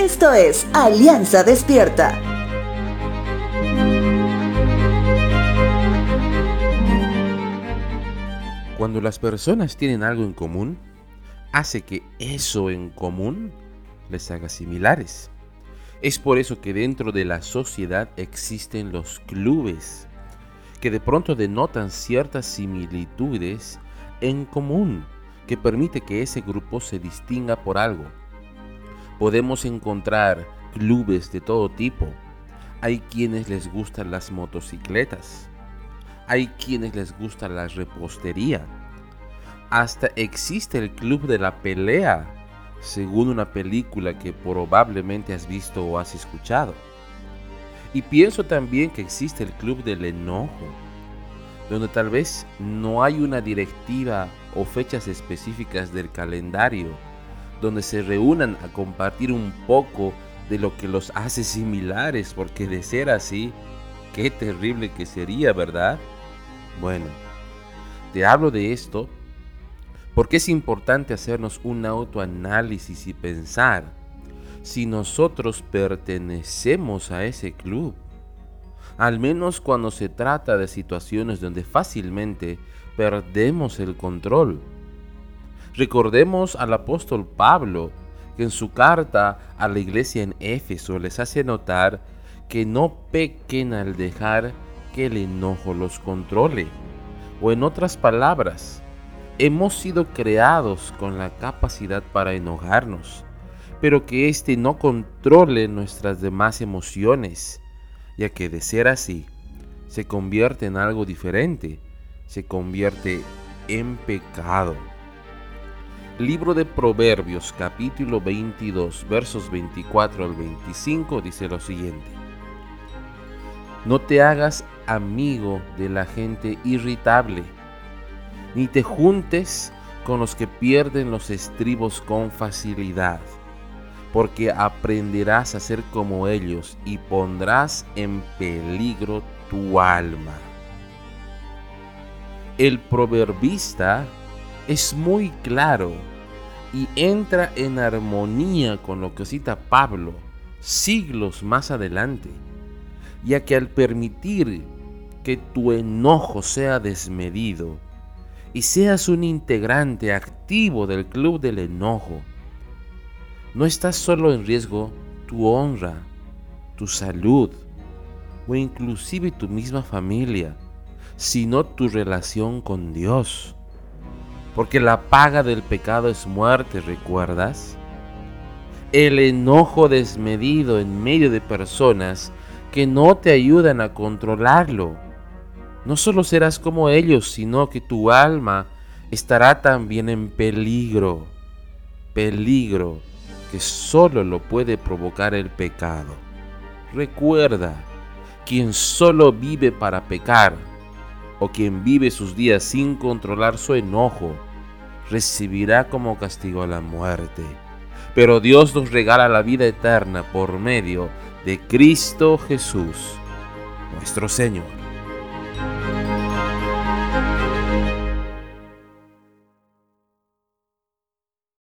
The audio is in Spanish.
Esto es Alianza Despierta. Cuando las personas tienen algo en común, hace que eso en común les haga similares. Es por eso que dentro de la sociedad existen los clubes, que de pronto denotan ciertas similitudes en común, que permite que ese grupo se distinga por algo. Podemos encontrar clubes de todo tipo. Hay quienes les gustan las motocicletas. Hay quienes les gusta la repostería. Hasta existe el club de la pelea según una película que probablemente has visto o has escuchado. Y pienso también que existe el Club del Enojo, donde tal vez no hay una directiva o fechas específicas del calendario, donde se reúnan a compartir un poco de lo que los hace similares, porque de ser así, qué terrible que sería, ¿verdad? Bueno, te hablo de esto porque es importante hacernos un autoanálisis y pensar si nosotros pertenecemos a ese club. Al menos cuando se trata de situaciones donde fácilmente perdemos el control. Recordemos al apóstol Pablo, que en su carta a la iglesia en Éfeso les hace notar que no pequen al dejar que el enojo los controle. O en otras palabras, Hemos sido creados con la capacidad para enojarnos, pero que éste no controle nuestras demás emociones, ya que de ser así, se convierte en algo diferente, se convierte en pecado. Libro de Proverbios capítulo 22 versos 24 al 25 dice lo siguiente. No te hagas amigo de la gente irritable ni te juntes con los que pierden los estribos con facilidad, porque aprenderás a ser como ellos y pondrás en peligro tu alma. El proverbista es muy claro y entra en armonía con lo que cita Pablo siglos más adelante, ya que al permitir que tu enojo sea desmedido, y seas un integrante activo del club del enojo, no estás solo en riesgo tu honra, tu salud o inclusive tu misma familia, sino tu relación con Dios. Porque la paga del pecado es muerte, ¿recuerdas? El enojo desmedido en medio de personas que no te ayudan a controlarlo no solo serás como ellos, sino que tu alma estará también en peligro, peligro que solo lo puede provocar el pecado. Recuerda, quien solo vive para pecar, o quien vive sus días sin controlar su enojo, recibirá como castigo la muerte. Pero Dios nos regala la vida eterna por medio de Cristo Jesús, nuestro Señor.